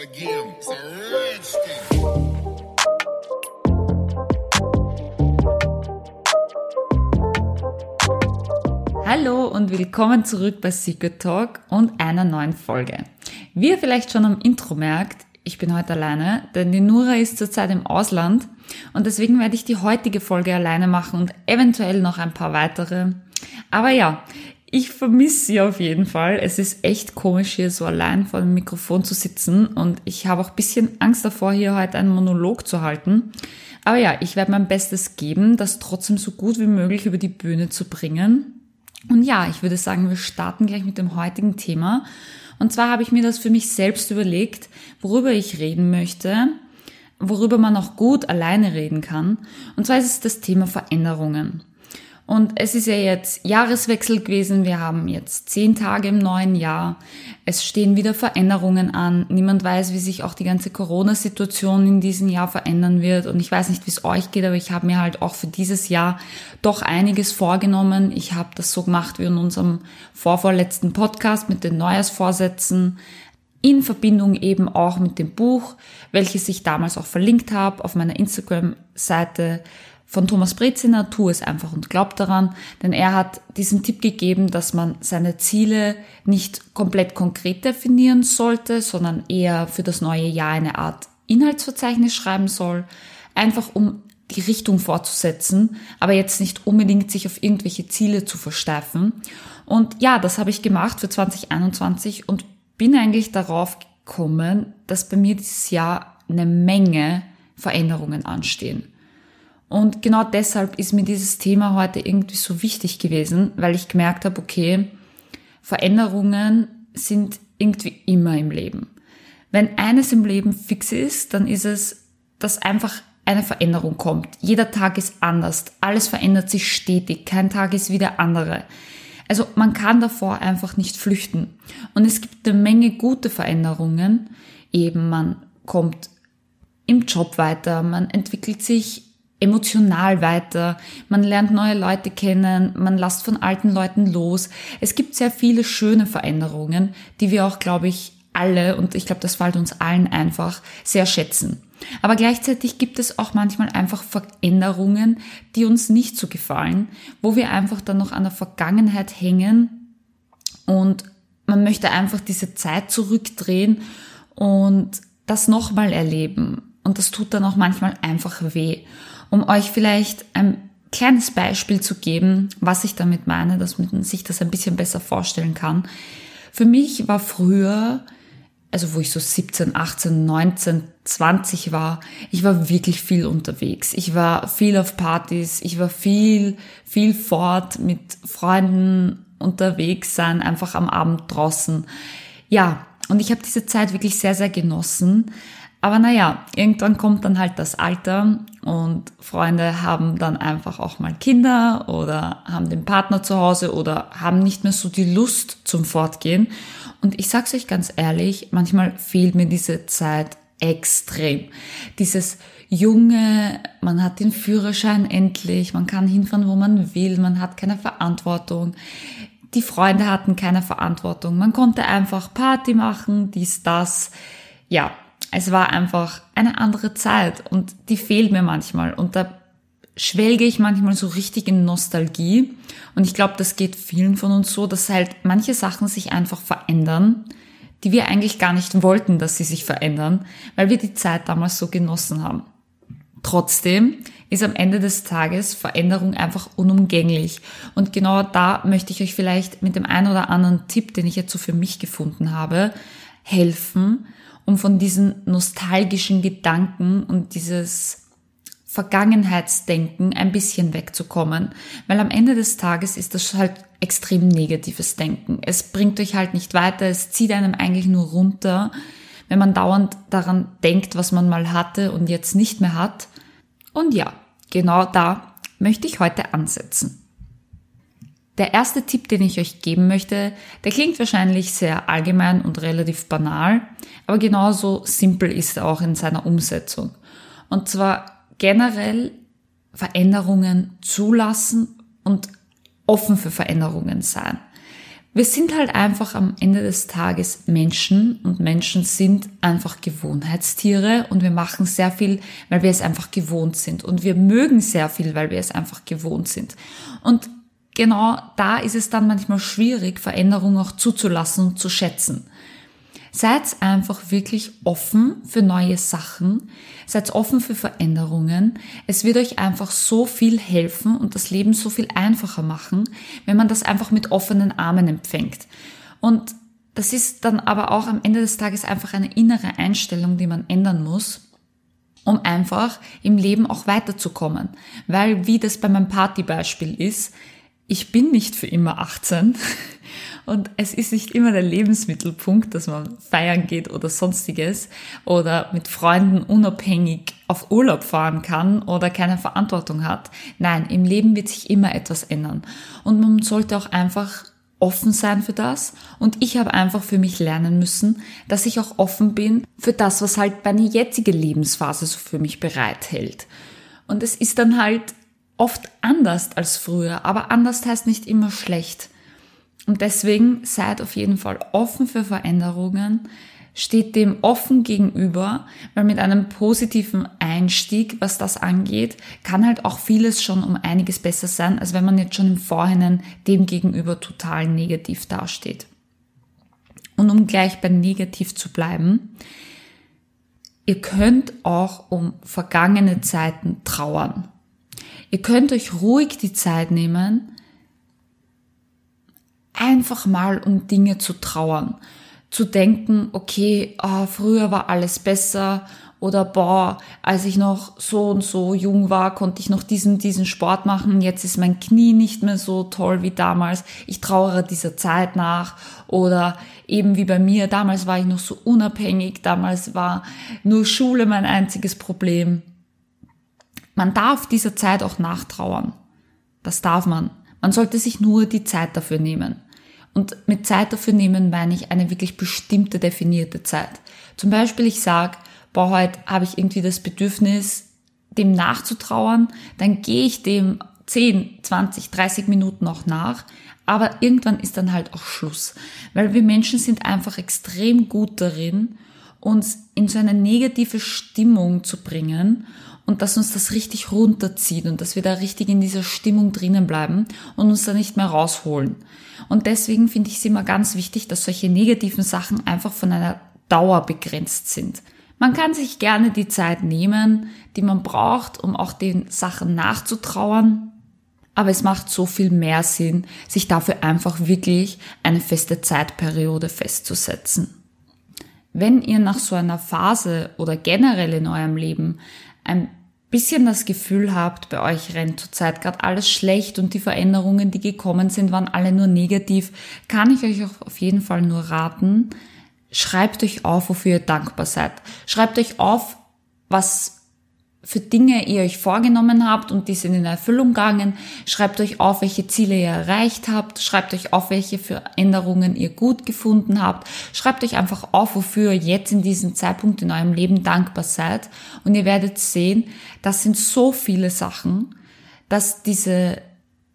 again. It's a. Hallo und willkommen zurück bei Secret Talk und einer neuen Folge. Wie ihr vielleicht schon am Intro merkt, ich bin heute alleine, denn die Nura ist zurzeit im Ausland und deswegen werde ich die heutige Folge alleine machen und eventuell noch ein paar weitere. Aber ja, ich vermisse sie auf jeden Fall. Es ist echt komisch, hier so allein vor dem Mikrofon zu sitzen und ich habe auch ein bisschen Angst davor, hier heute einen Monolog zu halten. Aber ja, ich werde mein Bestes geben, das trotzdem so gut wie möglich über die Bühne zu bringen. Und ja, ich würde sagen, wir starten gleich mit dem heutigen Thema. Und zwar habe ich mir das für mich selbst überlegt, worüber ich reden möchte, worüber man auch gut alleine reden kann. Und zwar ist es das Thema Veränderungen. Und es ist ja jetzt Jahreswechsel gewesen. Wir haben jetzt zehn Tage im neuen Jahr. Es stehen wieder Veränderungen an. Niemand weiß, wie sich auch die ganze Corona-Situation in diesem Jahr verändern wird. Und ich weiß nicht, wie es euch geht, aber ich habe mir halt auch für dieses Jahr doch einiges vorgenommen. Ich habe das so gemacht wie in unserem vorvorletzten Podcast mit den Neujahrsvorsätzen in Verbindung eben auch mit dem Buch, welches ich damals auch verlinkt habe auf meiner Instagram-Seite von Thomas Breziner, tu es einfach und glaub daran, denn er hat diesen Tipp gegeben, dass man seine Ziele nicht komplett konkret definieren sollte, sondern eher für das neue Jahr eine Art Inhaltsverzeichnis schreiben soll, einfach um die Richtung fortzusetzen, aber jetzt nicht unbedingt sich auf irgendwelche Ziele zu versteifen. Und ja, das habe ich gemacht für 2021 und bin eigentlich darauf gekommen, dass bei mir dieses Jahr eine Menge Veränderungen anstehen. Und genau deshalb ist mir dieses Thema heute irgendwie so wichtig gewesen, weil ich gemerkt habe, okay, Veränderungen sind irgendwie immer im Leben. Wenn eines im Leben fix ist, dann ist es, dass einfach eine Veränderung kommt. Jeder Tag ist anders. Alles verändert sich stetig. Kein Tag ist wie der andere. Also man kann davor einfach nicht flüchten. Und es gibt eine Menge gute Veränderungen. Eben man kommt im Job weiter, man entwickelt sich emotional weiter, man lernt neue Leute kennen, man lasst von alten Leuten los. Es gibt sehr viele schöne Veränderungen, die wir auch, glaube ich, alle, und ich glaube, das fällt uns allen einfach, sehr schätzen. Aber gleichzeitig gibt es auch manchmal einfach Veränderungen, die uns nicht so gefallen, wo wir einfach dann noch an der Vergangenheit hängen und man möchte einfach diese Zeit zurückdrehen und das nochmal erleben. Und das tut dann auch manchmal einfach weh um euch vielleicht ein kleines Beispiel zu geben, was ich damit meine, dass man sich das ein bisschen besser vorstellen kann. Für mich war früher, also wo ich so 17, 18, 19, 20 war, ich war wirklich viel unterwegs. Ich war viel auf Partys, ich war viel, viel fort mit Freunden unterwegs sein, einfach am Abend draußen. Ja, und ich habe diese Zeit wirklich sehr, sehr genossen. Aber naja, irgendwann kommt dann halt das Alter und Freunde haben dann einfach auch mal Kinder oder haben den Partner zu Hause oder haben nicht mehr so die Lust zum Fortgehen. Und ich sag's euch ganz ehrlich, manchmal fehlt mir diese Zeit extrem. Dieses junge, man hat den Führerschein endlich, man kann hinfahren, wo man will, man hat keine Verantwortung. Die Freunde hatten keine Verantwortung. Man konnte einfach Party machen, dies, das. Ja, es war einfach eine andere Zeit und die fehlt mir manchmal und da schwelge ich manchmal so richtig in Nostalgie und ich glaube, das geht vielen von uns so, dass halt manche Sachen sich einfach verändern, die wir eigentlich gar nicht wollten, dass sie sich verändern, weil wir die Zeit damals so genossen haben. Trotzdem ist am Ende des Tages Veränderung einfach unumgänglich. Und genau da möchte ich euch vielleicht mit dem einen oder anderen Tipp, den ich jetzt so für mich gefunden habe, helfen, um von diesen nostalgischen Gedanken und dieses Vergangenheitsdenken ein bisschen wegzukommen, weil am Ende des Tages ist das halt extrem negatives Denken. Es bringt euch halt nicht weiter, es zieht einem eigentlich nur runter, wenn man dauernd daran denkt, was man mal hatte und jetzt nicht mehr hat. Und ja, genau da möchte ich heute ansetzen. Der erste Tipp, den ich euch geben möchte, der klingt wahrscheinlich sehr allgemein und relativ banal, aber genauso simpel ist er auch in seiner Umsetzung. Und zwar generell Veränderungen zulassen und offen für Veränderungen sein. wir sind halt einfach am Ende des Tages Menschen und Menschen sind einfach Gewohnheitstiere und wir machen sehr viel, weil wir es einfach gewohnt sind und wir mögen sehr viel, weil wir es einfach gewohnt sind. Und genau da ist es dann manchmal schwierig, Veränderungen auch zuzulassen und zu schätzen. Seid einfach wirklich offen für neue Sachen. Seid offen für Veränderungen. Es wird euch einfach so viel helfen und das Leben so viel einfacher machen, wenn man das einfach mit offenen Armen empfängt. Und das ist dann aber auch am Ende des Tages einfach eine innere Einstellung, die man ändern muss, um einfach im Leben auch weiterzukommen. Weil, wie das bei meinem Partybeispiel ist, ich bin nicht für immer 18 und es ist nicht immer der Lebensmittelpunkt, dass man feiern geht oder sonstiges oder mit Freunden unabhängig auf Urlaub fahren kann oder keine Verantwortung hat. Nein, im Leben wird sich immer etwas ändern und man sollte auch einfach offen sein für das und ich habe einfach für mich lernen müssen, dass ich auch offen bin für das, was halt meine jetzige Lebensphase so für mich bereithält. Und es ist dann halt oft anders als früher, aber anders heißt nicht immer schlecht. Und deswegen seid auf jeden Fall offen für Veränderungen, steht dem offen gegenüber, weil mit einem positiven Einstieg, was das angeht, kann halt auch vieles schon um einiges besser sein, als wenn man jetzt schon im Vorhinein dem gegenüber total negativ dasteht. Und um gleich bei negativ zu bleiben, ihr könnt auch um vergangene Zeiten trauern. Ihr könnt euch ruhig die Zeit nehmen, einfach mal um Dinge zu trauern. Zu denken, okay, oh, früher war alles besser oder boah, als ich noch so und so jung war, konnte ich noch diesen, diesen Sport machen, jetzt ist mein Knie nicht mehr so toll wie damals, ich trauere dieser Zeit nach oder eben wie bei mir, damals war ich noch so unabhängig, damals war nur Schule mein einziges Problem. Man darf dieser Zeit auch nachtrauern. Das darf man. Man sollte sich nur die Zeit dafür nehmen. Und mit Zeit dafür nehmen meine ich eine wirklich bestimmte definierte Zeit. Zum Beispiel, ich sage, boah, heute habe ich irgendwie das Bedürfnis, dem nachzutrauern, dann gehe ich dem 10, 20, 30 Minuten noch nach, aber irgendwann ist dann halt auch Schluss. Weil wir Menschen sind einfach extrem gut darin, uns in so eine negative Stimmung zu bringen und dass uns das richtig runterzieht und dass wir da richtig in dieser Stimmung drinnen bleiben und uns da nicht mehr rausholen. Und deswegen finde ich es immer ganz wichtig, dass solche negativen Sachen einfach von einer Dauer begrenzt sind. Man kann sich gerne die Zeit nehmen, die man braucht, um auch den Sachen nachzutrauern. Aber es macht so viel mehr Sinn, sich dafür einfach wirklich eine feste Zeitperiode festzusetzen. Wenn ihr nach so einer Phase oder generell in eurem Leben ein bisschen das Gefühl habt, bei euch rennt zurzeit gerade alles schlecht und die Veränderungen, die gekommen sind, waren alle nur negativ, kann ich euch auf jeden Fall nur raten, schreibt euch auf, wofür ihr dankbar seid. Schreibt euch auf, was für Dinge ihr euch vorgenommen habt und die sind in Erfüllung gegangen. Schreibt euch auf, welche Ziele ihr erreicht habt. Schreibt euch auf, welche Veränderungen ihr gut gefunden habt. Schreibt euch einfach auf, wofür ihr jetzt in diesem Zeitpunkt in eurem Leben dankbar seid. Und ihr werdet sehen, das sind so viele Sachen, dass diese,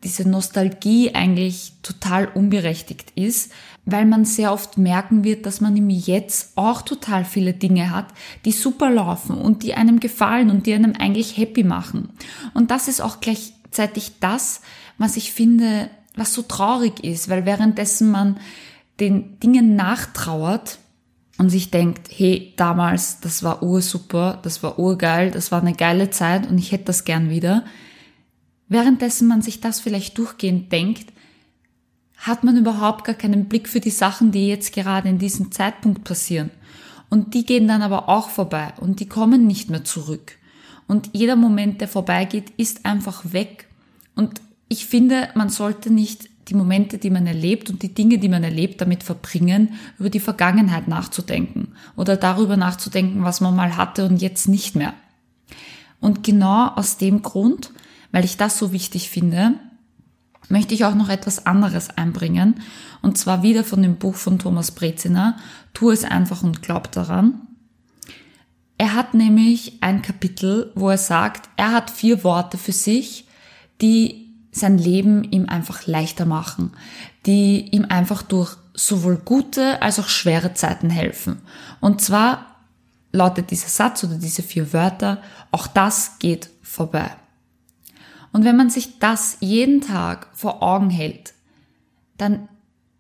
diese Nostalgie eigentlich total unberechtigt ist, weil man sehr oft merken wird, dass man im Jetzt auch total viele Dinge hat, die super laufen und die einem gefallen und die einem eigentlich happy machen. Und das ist auch gleichzeitig das, was ich finde, was so traurig ist, weil währenddessen man den Dingen nachtrauert und sich denkt, hey, damals, das war ursuper, das war urgeil, das war eine geile Zeit und ich hätte das gern wieder. Währenddessen man sich das vielleicht durchgehend denkt, hat man überhaupt gar keinen Blick für die Sachen, die jetzt gerade in diesem Zeitpunkt passieren. Und die gehen dann aber auch vorbei und die kommen nicht mehr zurück. Und jeder Moment, der vorbeigeht, ist einfach weg. Und ich finde, man sollte nicht die Momente, die man erlebt und die Dinge, die man erlebt, damit verbringen, über die Vergangenheit nachzudenken oder darüber nachzudenken, was man mal hatte und jetzt nicht mehr. Und genau aus dem Grund, weil ich das so wichtig finde, möchte ich auch noch etwas anderes einbringen. Und zwar wieder von dem Buch von Thomas Breziner, Tu es einfach und glaub daran. Er hat nämlich ein Kapitel, wo er sagt, er hat vier Worte für sich, die sein Leben ihm einfach leichter machen, die ihm einfach durch sowohl gute als auch schwere Zeiten helfen. Und zwar lautet dieser Satz oder diese vier Wörter, auch das geht vorbei. Und wenn man sich das jeden Tag vor Augen hält, dann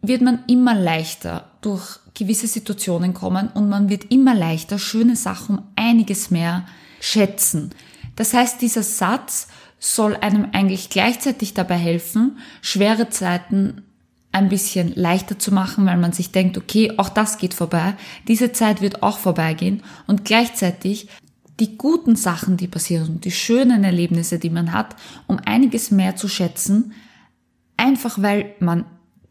wird man immer leichter durch gewisse Situationen kommen und man wird immer leichter schöne Sachen einiges mehr schätzen. Das heißt, dieser Satz soll einem eigentlich gleichzeitig dabei helfen, schwere Zeiten ein bisschen leichter zu machen, weil man sich denkt, okay, auch das geht vorbei, diese Zeit wird auch vorbeigehen und gleichzeitig die guten Sachen, die passieren die schönen Erlebnisse, die man hat, um einiges mehr zu schätzen, einfach weil man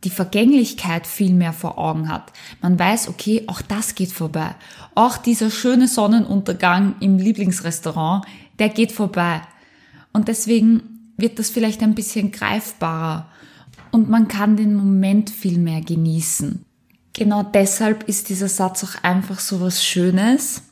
die Vergänglichkeit viel mehr vor Augen hat. Man weiß, okay, auch das geht vorbei. Auch dieser schöne Sonnenuntergang im Lieblingsrestaurant, der geht vorbei. Und deswegen wird das vielleicht ein bisschen greifbarer und man kann den Moment viel mehr genießen. Genau deshalb ist dieser Satz auch einfach so was Schönes.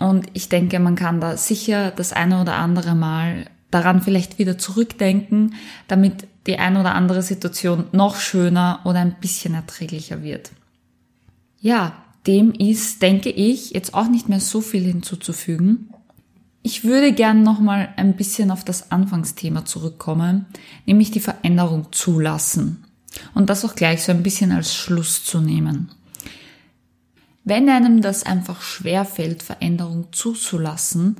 Und ich denke, man kann da sicher das eine oder andere Mal daran vielleicht wieder zurückdenken, damit die eine oder andere Situation noch schöner oder ein bisschen erträglicher wird. Ja, dem ist, denke ich, jetzt auch nicht mehr so viel hinzuzufügen. Ich würde gern nochmal ein bisschen auf das Anfangsthema zurückkommen, nämlich die Veränderung zulassen. Und das auch gleich so ein bisschen als Schluss zu nehmen. Wenn einem das einfach schwer fällt, Veränderung zuzulassen,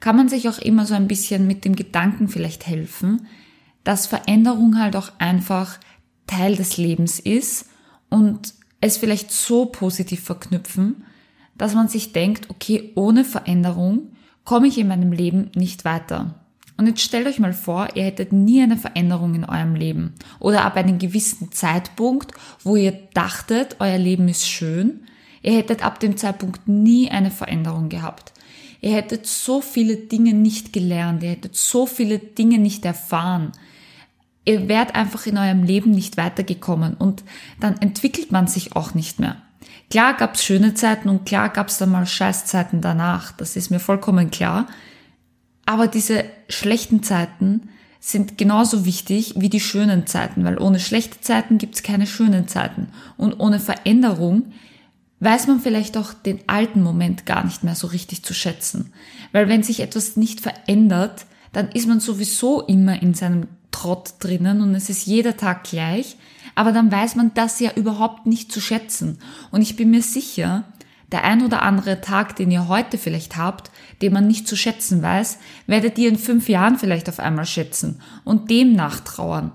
kann man sich auch immer so ein bisschen mit dem Gedanken vielleicht helfen, dass Veränderung halt auch einfach Teil des Lebens ist und es vielleicht so positiv verknüpfen, dass man sich denkt, okay, ohne Veränderung komme ich in meinem Leben nicht weiter. Und jetzt stellt euch mal vor, ihr hättet nie eine Veränderung in eurem Leben oder ab einem gewissen Zeitpunkt, wo ihr dachtet, euer Leben ist schön, ihr hättet ab dem Zeitpunkt nie eine Veränderung gehabt. Ihr hättet so viele Dinge nicht gelernt, ihr hättet so viele Dinge nicht erfahren. Ihr wärt einfach in eurem Leben nicht weitergekommen und dann entwickelt man sich auch nicht mehr. Klar gab's schöne Zeiten und klar gab's dann mal Scheißzeiten danach, das ist mir vollkommen klar. Aber diese schlechten Zeiten sind genauso wichtig wie die schönen Zeiten, weil ohne schlechte Zeiten gibt's keine schönen Zeiten. Und ohne Veränderung weiß man vielleicht auch den alten Moment gar nicht mehr so richtig zu schätzen. Weil wenn sich etwas nicht verändert, dann ist man sowieso immer in seinem Trott drinnen und es ist jeder Tag gleich aber dann weiß man das ja überhaupt nicht zu schätzen. Und ich bin mir sicher, der ein oder andere Tag, den ihr heute vielleicht habt, den man nicht zu schätzen weiß, werdet ihr in fünf Jahren vielleicht auf einmal schätzen und dem nachtrauern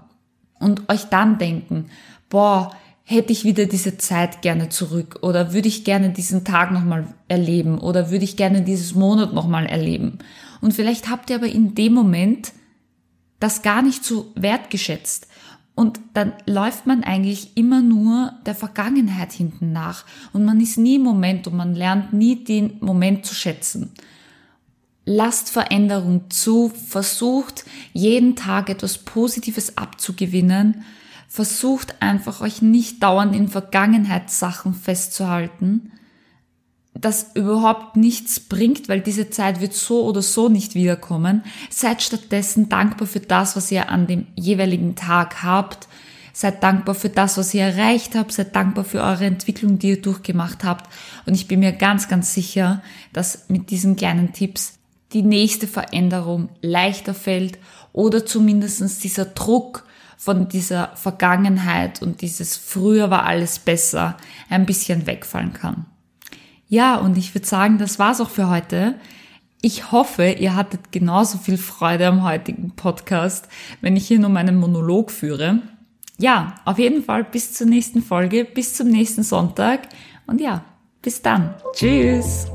und euch dann denken, boah, hätte ich wieder diese Zeit gerne zurück oder würde ich gerne diesen Tag nochmal erleben oder würde ich gerne dieses Monat nochmal erleben. Und vielleicht habt ihr aber in dem Moment das gar nicht so wertgeschätzt. Und dann läuft man eigentlich immer nur der Vergangenheit hinten nach. Und man ist nie im Moment und man lernt nie den Moment zu schätzen. Lasst Veränderung zu, versucht jeden Tag etwas Positives abzugewinnen, versucht einfach euch nicht dauernd in Vergangenheitssachen festzuhalten, das überhaupt nichts bringt, weil diese Zeit wird so oder so nicht wiederkommen. Seid stattdessen dankbar für das, was ihr an dem jeweiligen Tag habt. Seid dankbar für das, was ihr erreicht habt. Seid dankbar für eure Entwicklung, die ihr durchgemacht habt. Und ich bin mir ganz, ganz sicher, dass mit diesen kleinen Tipps die nächste Veränderung leichter fällt oder zumindestens dieser Druck von dieser Vergangenheit und dieses früher war alles besser ein bisschen wegfallen kann. Ja, und ich würde sagen, das war's auch für heute. Ich hoffe, ihr hattet genauso viel Freude am heutigen Podcast, wenn ich hier nur meinen Monolog führe. Ja, auf jeden Fall bis zur nächsten Folge, bis zum nächsten Sonntag und ja, bis dann. Tschüss.